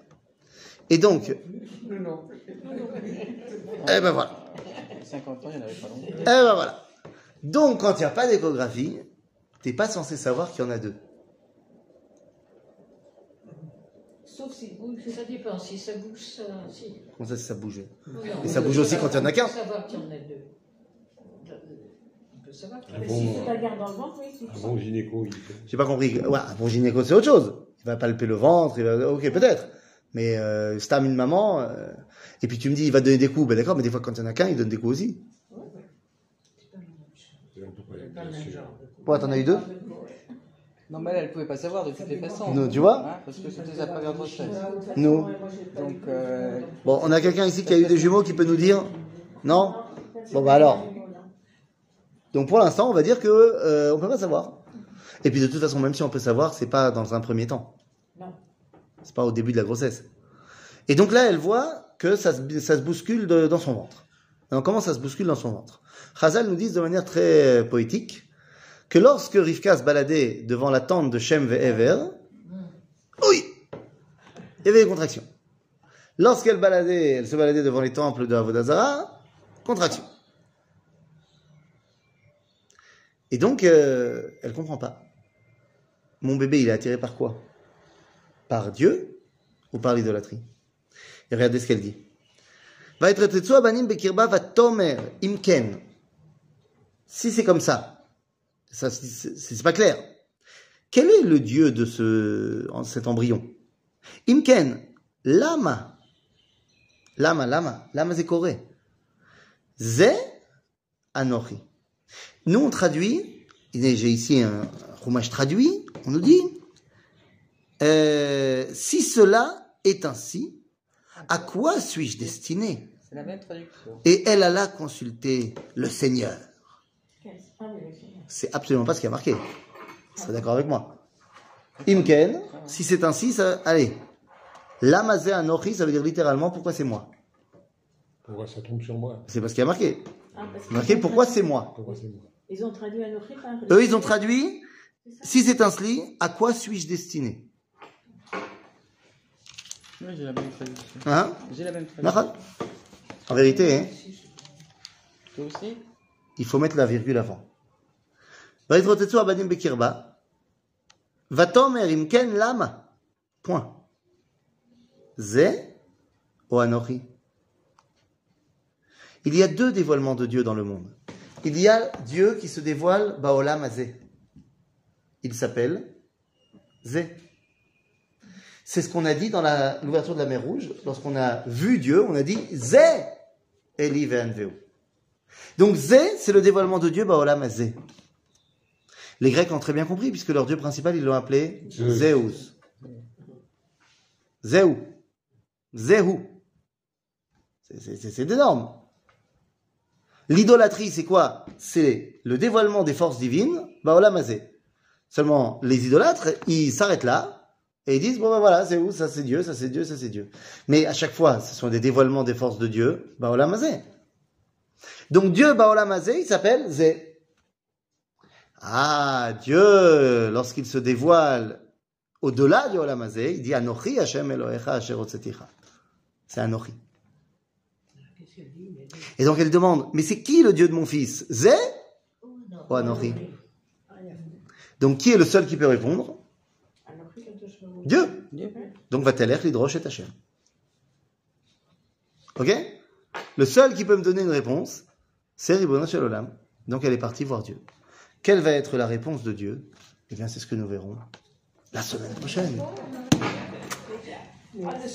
Et donc, eh ben voilà. 50 ans, il n'y en avait pas longtemps. Eh ben voilà. Donc, quand il n'y a pas d'échographie, t'es pas censé savoir qu'il y en a deux. Sauf s'il bouge. Ça dépend, si ça bouge, ça. Si. Comment ça, si ça bougeait Non, Et ça bouge aussi quand il y en a qu'un. On peut savoir qu'il y en a deux. On peut savoir qu'il y en a Mais si bon, tu la gardes dans le ventre, oui, un bon gynéco, il fait. J'ai pas compris. Ouais, un bon gynéco, c'est autre chose. Il va palper le ventre, il va... ok, peut-être. Mais euh, Stam, une maman, euh, et puis tu me dis, il va donner des coups. Ben d'accord, mais des fois, quand il y en a qu'un, il donne des coups aussi. C'est un peu pas la bien sûr. Pourquoi t'en as eu deux Non, mais elle, elle pouvait pas savoir de toutes les façons. Nous, tu vois Hein, Parce que c'était sa première grossesse. Nous. Donc, euh, Bon, on a quelqu'un ici qui a eu des jumeaux qui peut nous dire Non Bon, bah alors. Donc pour l'instant, on va dire que euh, on peut pas savoir. Et puis de toute façon, même si on peut savoir, c'est pas dans un premier temps. Non. C'est pas au début de la grossesse. Et donc là, elle voit que ça se, ça se bouscule de- dans son ventre. Alors comment ça se bouscule dans son ventre Chazal nous dit de manière très poétique que lorsque Rivka se baladait devant la tente de Shem Ve'ever, oui, il y avait des contractions. Lorsqu'elle baladait, elle se baladait devant les temples de Avodazara, contraction. Et donc, euh, elle comprend pas. Mon bébé, il est attiré par quoi? Par Dieu ou par l'idolâtrie? Et regardez ce qu'elle dit. Si c'est comme ça, ça c'est- pas clair. Quel est le Dieu de ce, cet embryon? Imken, lama. Lama, lama, lama c'est coré. Ze anochi. Nous, on traduit, j'ai ici un roumage traduit, on nous dit, euh, si cela est ainsi, à quoi suis-je destiné? C'est la même traduction. Et elle alla consulter le Seigneur. C'est absolument pas ce qui a marqué. Vous serez d'accord avec moi Imken, si c'est ainsi, ça, allez. Lamazé anochi, ça veut dire littéralement pourquoi c'est moi? Pourquoi ça tombe sur moi? C'est pas ce qui a marqué. Ah, parce Marqué pourquoi c'est moi? Pourquoi c'est moi? Ils ont traduit par. Eux, ils ont traduit, si c'est ainsi, à quoi suis-je destiné? Oui, j'ai la même traduction. Hein J'ai la même traduction. En vérité, hein, Toi aussi il faut mettre la virgule avant. Bekirba. Vatomer imken lama. Point. Ze ou anochi. Il y a deux dévoilements de Dieu dans le monde. Il y a Dieu qui se dévoile baolam azé. Il s'appelle Zé. C'est ce qu'on a dit dans l'ouverture de la mer Rouge. Lorsqu'on a vu Dieu, on a dit Zé Eli ve'anveu. Donc Zé, c'est le dévoilement de Dieu, Baolam Zé. Les Grecs ont très bien compris, puisque leur Dieu principal, ils l'ont appelé Zeus. Zéou. Zéhou. C'est- énorme. L'idolâtrie, c'est quoi? C'est le dévoilement des forces divines, Baolam Zé. Seulement, les idolâtres, ils s'arrêtent là, et ils disent, bon ben voilà, c'est où? Ça c'est Dieu, ça c'est Dieu, ça c'est Dieu. Mais à chaque fois, ce sont des dévoilements des forces de Dieu, Baolam Zé. Donc Dieu, Baolam Hazé, il s'appelle Zé. Ah, Dieu, lorsqu'il se dévoile au-delà du Olam Hazé, il dit Anochi Hashem Elohecha Asher. C'est Anochi. Et donc elle demande, mais c'est qui le Dieu de mon fils? Zé? Ou Anochi? Donc qui est le seul qui peut répondre Alors, que quelque chose- Dieu. Dieu. Donc va t'aller l'hydroche et Hashem. Ok? Le seul qui peut me donner une réponse, c'est Ribono Shel Olam. Donc elle est partie voir Dieu. Quelle va être la réponse de Dieu? Eh bien, c'est ce que nous verrons la semaine prochaine.